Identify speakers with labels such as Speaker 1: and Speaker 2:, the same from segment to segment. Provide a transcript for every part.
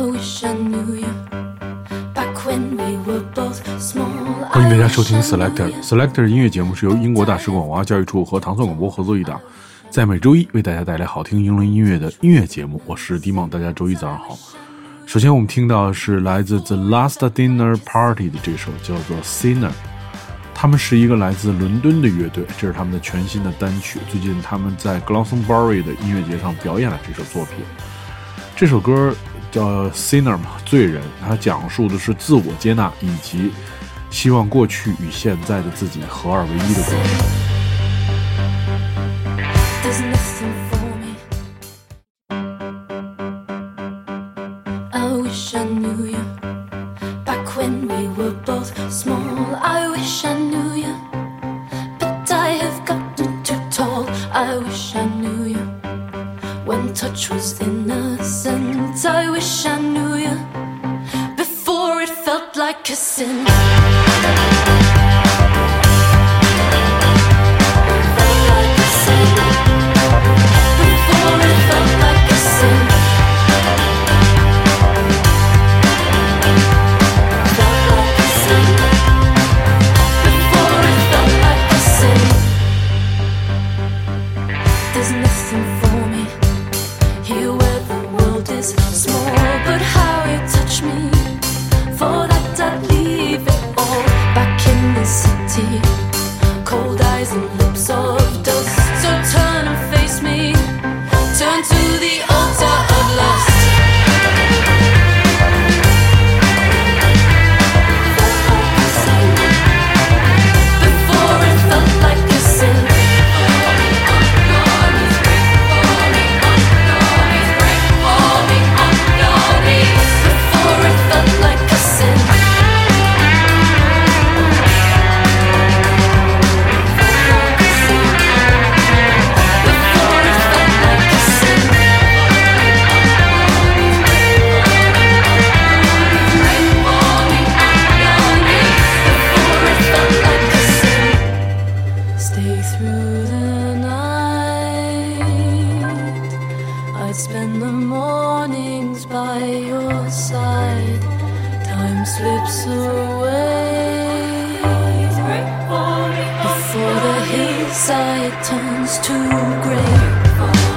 Speaker 1: 欢迎大家收听 Selector Selector 音乐节目，是由英国大使馆文化教育处和唐宋广播合作一档，在每周一为大家带来好听英伦音乐的音乐节目。我是迪梦，大家周一早上好。首先我们听到的是来自 The Last Dinner Party 的这首叫做 Sinner。他们是一个来自伦敦的乐队，这是他们的全新的单曲。最近他们在 Glastonbury 的音乐节上表演了这首作品。这首歌叫 Sinner 嘛，罪人。它讲述的是自我接纳以及希望过去与现在的自己合二为一的过程。innocent. I wish I knew you before it felt like a sin. side turns to gray.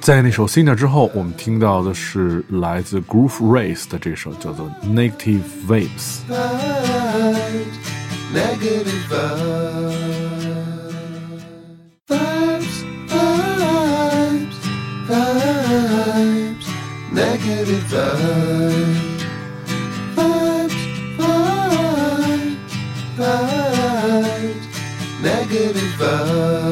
Speaker 1: 在那首《Cena》之后，我们听到的是来自 Groove Race 的这首叫做《Negative Vibes》。
Speaker 2: Negative vibes.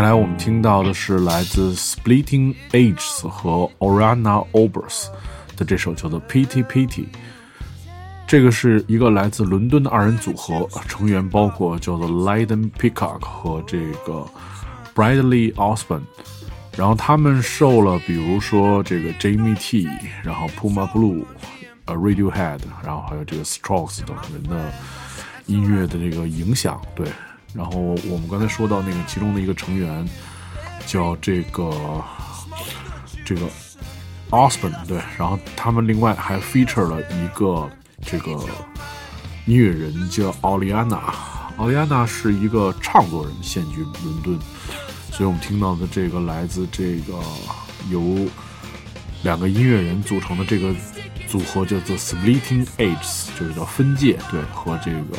Speaker 2: 下来我们听到的是来自 Splitting Ages 和 Orana Obers 的这首叫做 Pity Pity。这个是一个来自伦敦的二人组合，成员包括叫做 Lyden Peacock 和这个 Bradley Osborne。然后他们受了比如说这个 Jamie T，然后 Puma Blue，呃 Radiohead，然后还有这个 Strokes 等人的音乐的这个影响，对。然后我们刚才说到那个其中的一个成员叫这个这个 Osborne 对，然后他们另外还 feature 了一个这个音乐人叫奥利安娜，奥利安娜是一个唱作人，现居伦敦，所以我们听到的这个来自这个由两个音乐人组成的这个组合叫做 Splitting Ages，就是叫分界，对，和这个。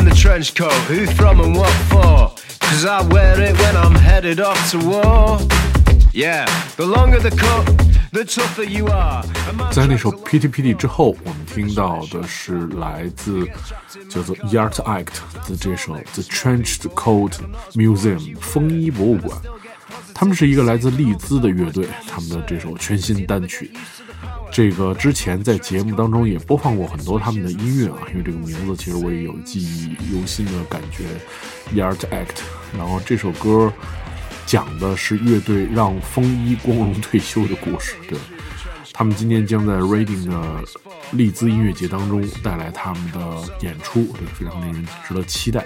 Speaker 3: in the
Speaker 4: trench coat. Who from and what for? Cause I wear it when I'm headed off to war. Yeah, the longer the coat, the tougher you are.
Speaker 5: 在那首 Pity Pity 之后，我们听到的是来自叫做 Yard Act 的这首 The Trenched Coat Museum 风衣博物馆。他们是一个来自利兹的乐队，他们的这首全新单曲。这个之前在节目当中也播放过很多他们的音乐啊，因为这个名字其实我也有记忆犹新的感觉。Yard Act，然后这首歌讲的是乐队让风衣光荣退休的故事。对，他们今年将在 Reading 的利兹音乐节当中带来他们的演出，这个非常令人值得期待。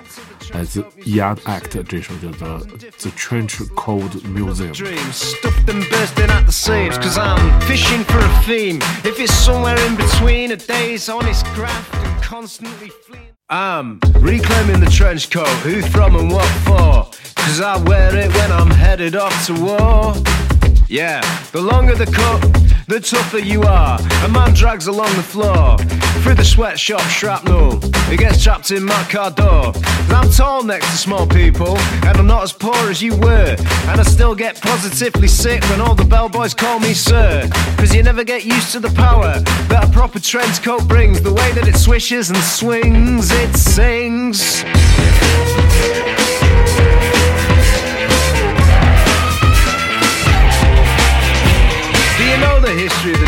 Speaker 5: 来自 Yard Act 这首叫做 The Trench Cold Museum。
Speaker 4: dreams stuffed and bursting at the seams cause i'm fishing for a theme if it's somewhere in between a day's honest graft and constantly fleeing i'm reclaiming the trench coat who from and what for cause i wear it when i'm headed off to war yeah, the longer the cut, the tougher you are. A man drags along the floor through the sweatshop shrapnel. He gets trapped in my car door. I'm tall next to small people, and I'm not as poor as you were. And I still get positively sick when all the bellboys call me sir. Cause you never get used to the power that a proper trench coat brings. The way that it swishes and swings, it sings.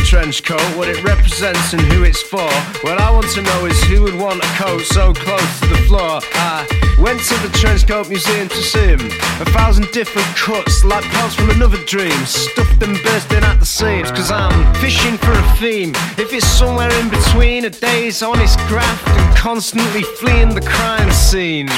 Speaker 4: Trench coat, what it represents and who it's for? What I want to know is who would want a coat so close to the floor. I went to the trench coat museum to see him. A thousand different cuts, like parts from another dream, stuffed and bursting at the seams. Cause I'm fishing for a theme. If it's somewhere in between a day's honest graft and constantly fleeing the crime scene.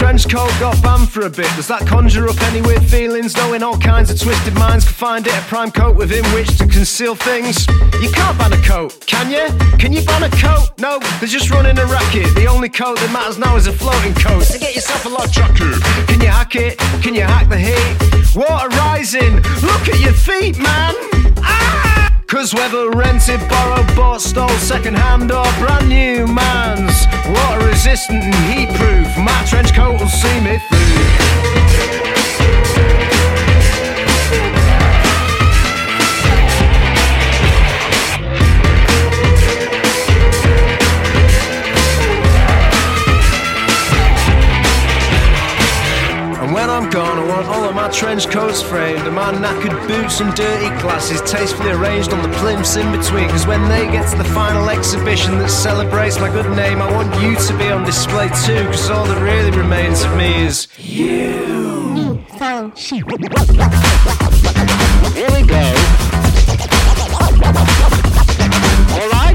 Speaker 4: Trench coat got banned for a bit. Does that conjure up any weird feelings? Knowing all kinds of twisted minds could find it a prime coat within which to conceal things. You can't ban a coat, can you? Can you ban a coat? No, they're just running a racket. The only coat that matters now is a floating coat. So get yourself a log jacket. Can you hack it? Can you hack the heat? Water rising. Look at your feet, man. Cause whether rented, borrowed, bought, stole, second hand or brand new man's. Water resistant and heat proof, my trench coat will see me through Trench coats framed, and my knackered boots and dirty glasses tastefully arranged on the plimps in between. Cause when they get to the final exhibition that celebrates my good name, I want you to be on display too. Cause all that really remains of me is you.
Speaker 6: Here we go. All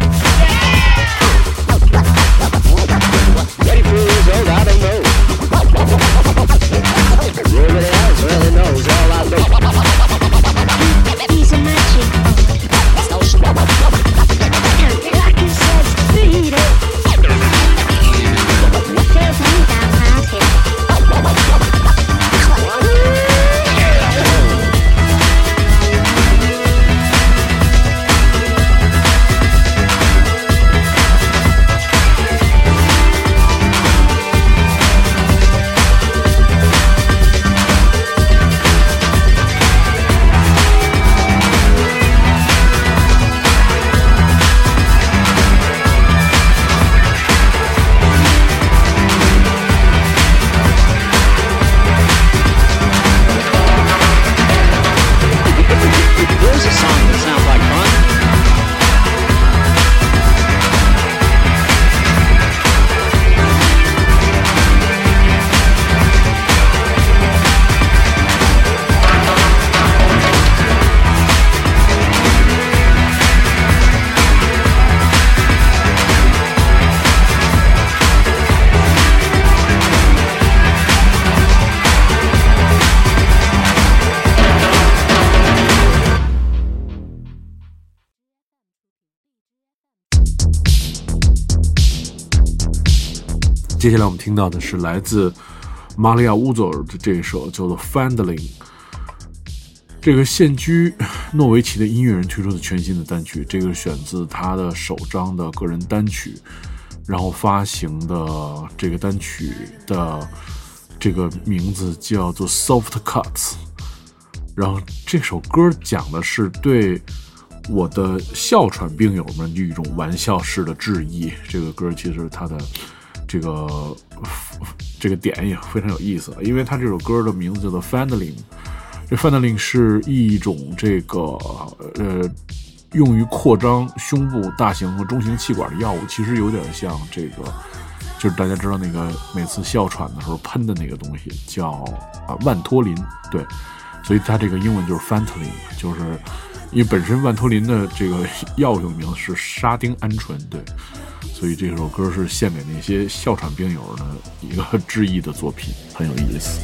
Speaker 6: Pasa, pasa.
Speaker 5: 接下来我们听到的是来自玛利亚乌佐尔的这一首叫做《Fandling》。这个现居诺维奇的音乐人推出的全新的单曲，这个选自他的首张的个人单曲，然后发行的这个单曲的这个名字叫做《Soft Cuts》。然后这首歌讲的是对我的哮喘病友们的一种玩笑式的致意。这个歌其实它的这个 这个点也非常有意思，因为它这首歌的名字叫做 Fandling，这 Fandling 是一种这个呃用于扩张胸部大型和中型气管的药物，其实有点像这个。就是大家知道那个每次哮喘的时候喷的那个东西叫啊万托林，对，所以它这个英文就是 Fentanyl，就是因为本身万托林的这个药用名字是沙丁胺醇，对，所以这首歌是献给那些哮喘病友的一个致意的作品，很有意思。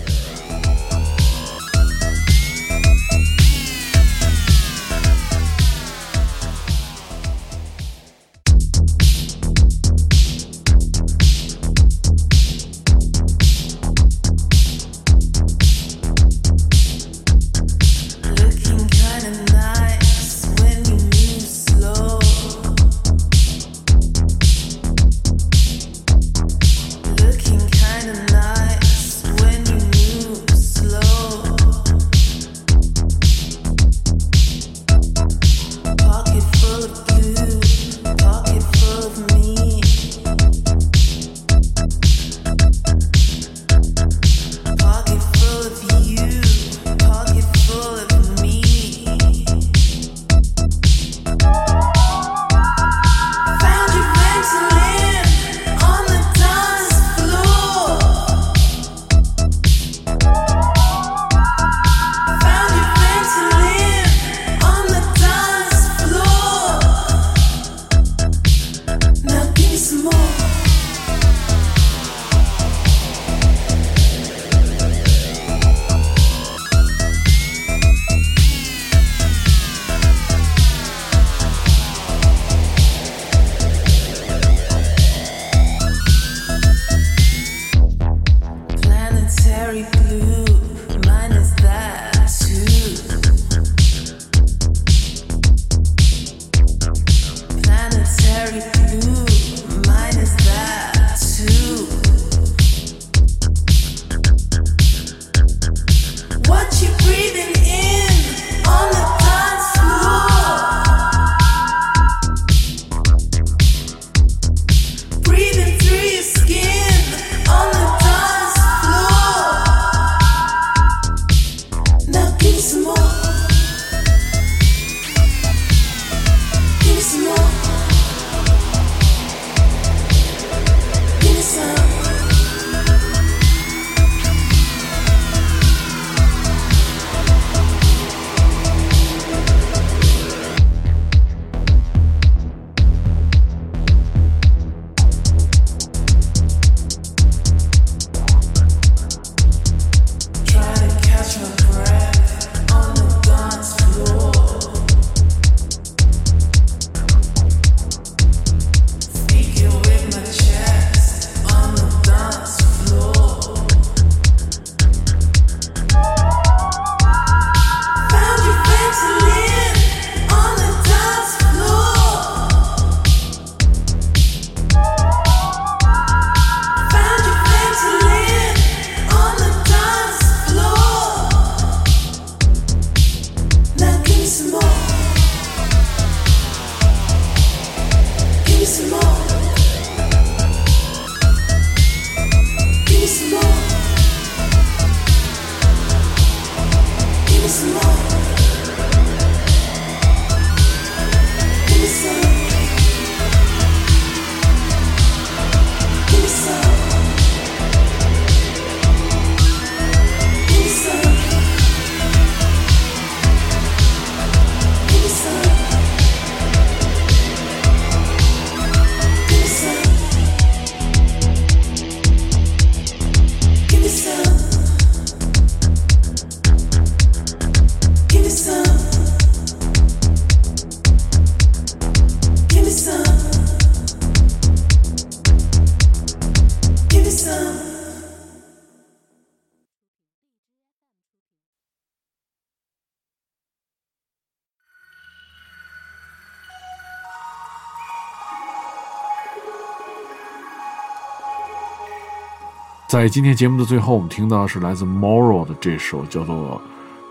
Speaker 5: 在今天节目的最后，我们听到的是来自 Morrow 的这首叫做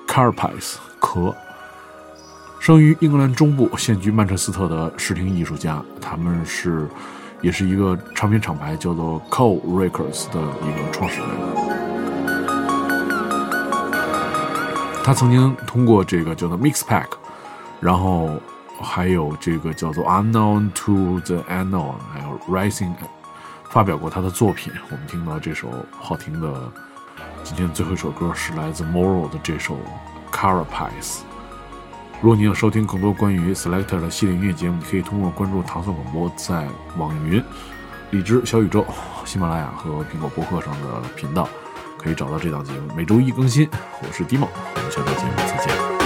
Speaker 5: 《Carpice》壳。生于英格兰中部，现居曼彻斯特的视听艺术家，他们是也是一个唱片厂牌叫做 Cole Records 的一个创始人。他曾经通过这个叫做 Mixpack，然后还有这个叫做 Unknown to the Unknown，还有 Rising，发表过他的作品。我们听到这首好听的，今天最后一首歌是来自 Morrow 的这首 Carapace。如果你想收听更多关于 Selector 的系列音乐节目，你可以通过关注糖蒜广播在网云、荔枝、小宇宙、喜马拉雅和苹果播客上的频道，可以找到这档节目，每周一更新。我是迪梦，我们下期节目再见。